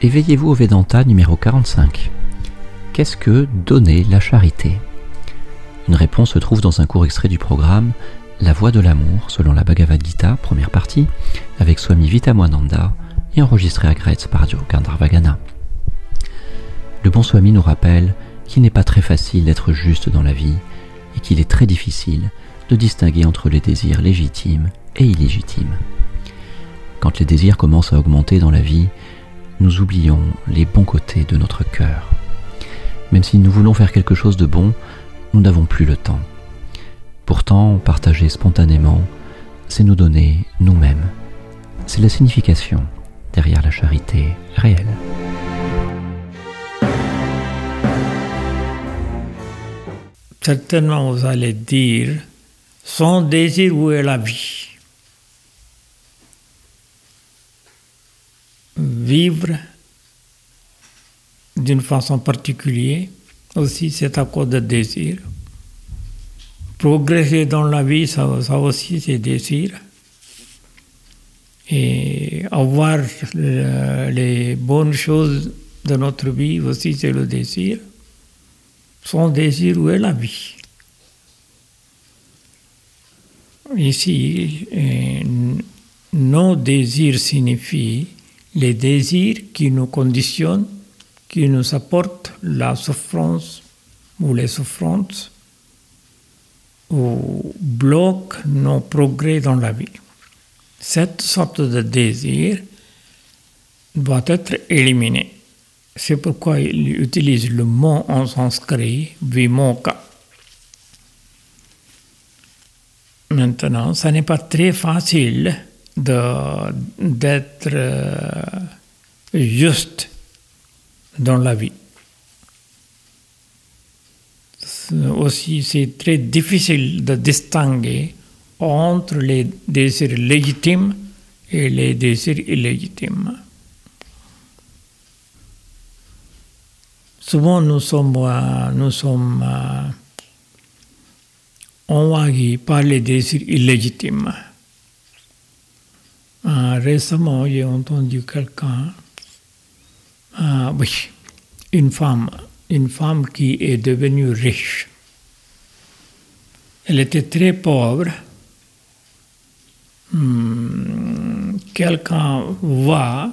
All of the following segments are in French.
Éveillez-vous au Vedanta numéro 45. Qu'est-ce que donner la charité? Une réponse se trouve dans un court extrait du programme La voie de l'amour selon la Bhagavad Gita, première partie, avec Swami Vitamoananda et enregistré à Gretz par Gandharvagana. Le bon Swami nous rappelle qu'il n'est pas très facile d'être juste dans la vie et qu'il est très difficile de distinguer entre les désirs légitimes et illégitimes. Quand les désirs commencent à augmenter dans la vie, nous oublions les bons côtés de notre cœur. Même si nous voulons faire quelque chose de bon, nous n'avons plus le temps. Pourtant, partager spontanément, c'est nous donner nous-mêmes. C'est la signification derrière la charité réelle. Certainement, vous allez dire, son désir, où est la vie vivre d'une façon particulière, aussi c'est à cause de désir. Progresser dans la vie, ça, aussi c'est désir. Et avoir les bonnes choses de notre vie aussi c'est le désir. Son désir, où est la vie? Ici, euh, nos désirs signifient les désirs qui nous conditionnent, qui nous apportent la souffrance ou les souffrances, ou bloquent nos progrès dans la vie. Cette sorte de désir doit être éliminé. C'est pourquoi il utilise le mot en sanskrit vimoka. Maintenant, ce n'est pas très facile d'être euh, juste dans la vie. Aussi, c'est très difficile de distinguer entre les désirs légitimes et les désirs illégitimes. Souvent, nous sommes, euh, nous sommes euh, par les désirs illégitimes. Euh, récemment, j'ai entendu quelqu'un, euh, oui, une femme, une femme qui est devenue riche. Elle était très pauvre. Hmm, quelqu'un voit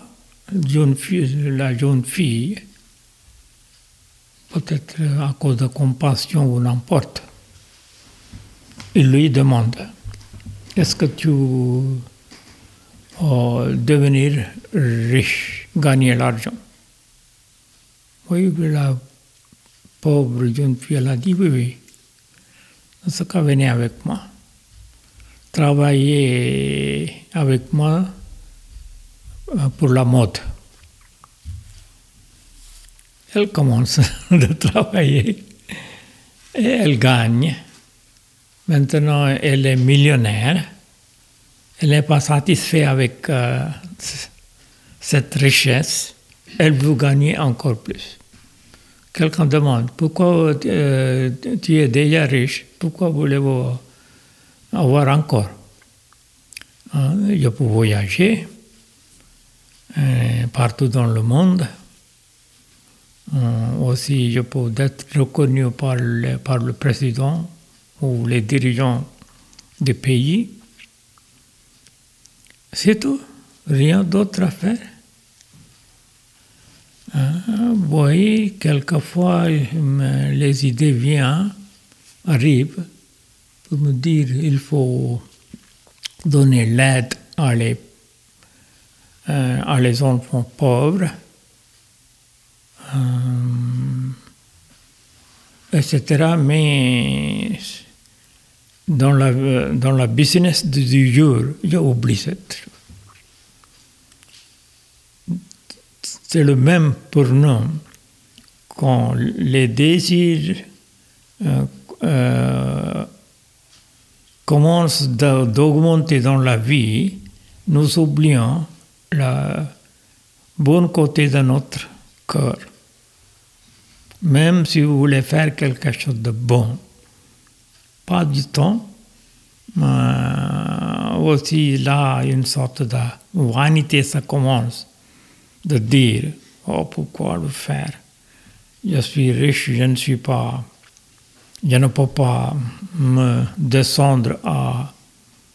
la jeune fille, peut-être à cause de compassion ou n'importe. Il lui demande, est-ce que tu devenir riche, gagner l'argent. Oui, la pauvre jeune fille, a dit oui, oui. ce cas, venez avec moi. Travailler avec moi pour la mode. Elle commence de travailler et elle gagne. Maintenant, elle est millionnaire elle n'est pas satisfaite avec euh, cette richesse, elle veut gagner encore plus. Quelqu'un demande, pourquoi euh, tu es déjà riche, pourquoi voulez-vous avoir encore? Hein, Je peux voyager euh, partout dans le monde. aussi, je peux être reconnu par par le président ou les dirigeants des pays. C'est tout, rien d'autre à faire. Hein, vous voyez, quelquefois, les idées viennent, arrivent, pour me dire il faut donner l'aide à les, euh, à les enfants pauvres, euh, etc. Mais dans la, dans la business du jour, j'ai oublié cette C'est le même pour nous. Quand les désirs euh, euh, commencent d'augmenter dans la vie, nous oublions le bon côté de notre cœur. Même si vous voulez faire quelque chose de bon, pas du temps. Euh, aussi là, une sorte de vanité, ça commence de dire Oh, pourquoi le faire? Je suis riche, je ne suis pas. Je ne peux pas me descendre à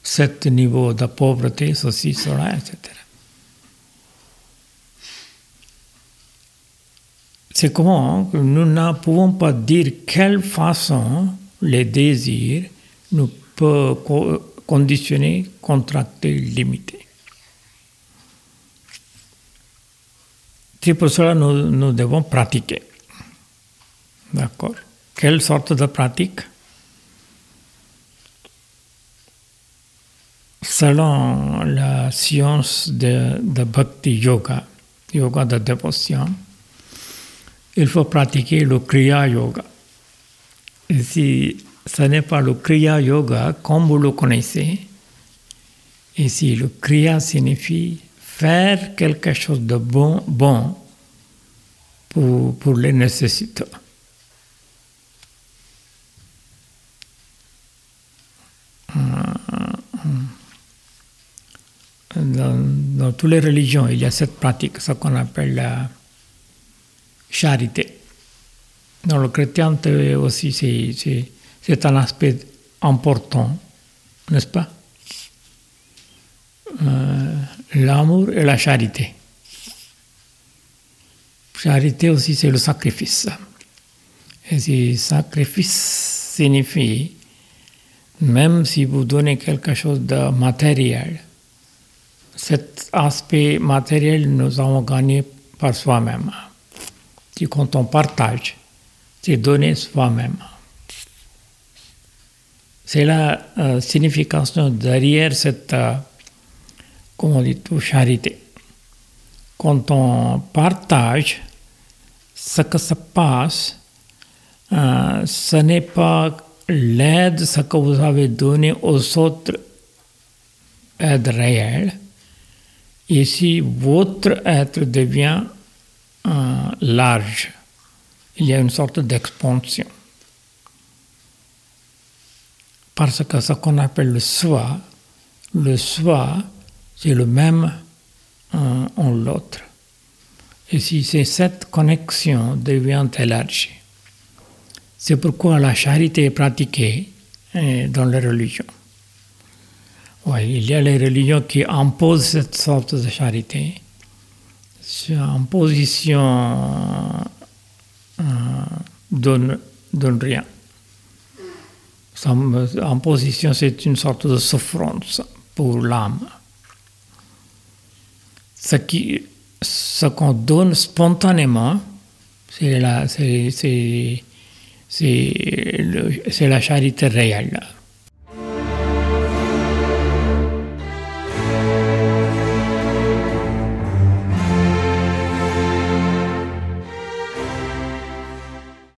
ce niveau de pauvreté, ceci, cela, etc. C'est comment que nous ne pouvons pas dire quelle façon les désirs nous peuvent conditionner, contracter, limiter. C'est pour cela que nous, devons pratiquer. D'accord? Quelle sorte de pratique? Selon la science de, de Bhakti Yoga, yoga de dévotion, il faut pratiquer le Kriya Yoga. Et si ce n'est pas le Kriya Yoga comme vous le connaissez, ici le Kriya signifie faire quelque chose de bon, bon pour, pour les nécessiteux. Dans, dans, toutes les religions, il y a cette pratique, ce qu'on appelle la charité. Dans le chrétien aussi, c'est un aspect important, n'est-ce pas? Euh, L'amour et la charité. Charité aussi, c'est le sacrifice. Et ce sacrifice signifie, même si vous donnez quelque chose de matériel, cet aspect matériel, nous avons gagné par soi-même. Si quand on partage, c'est donner soi-même. C'est la euh, signification derrière cette, euh, comment on dit, charité. Quand on partage, ce que se passe, euh, ce n'est pas l'aide, ce que vous avez donné aux autres, aide réelle. Ici, votre être devient large. Il y a une sorte d'expansion. Parce que ce qu'on appelle le soi, le soi, c'est le même en, l'autre. Et si c'est cette connexion devient élargie. C'est pourquoi la charité est pratiquée hein, dans les religions. Il y a les religions qui imposent cette sorte de charité, en position euh, donne, donne rien. En position, c'est une sorte de souffrance pour l'âme. Ce qui, qu'on donne spontanément, c'est, la charité réelle.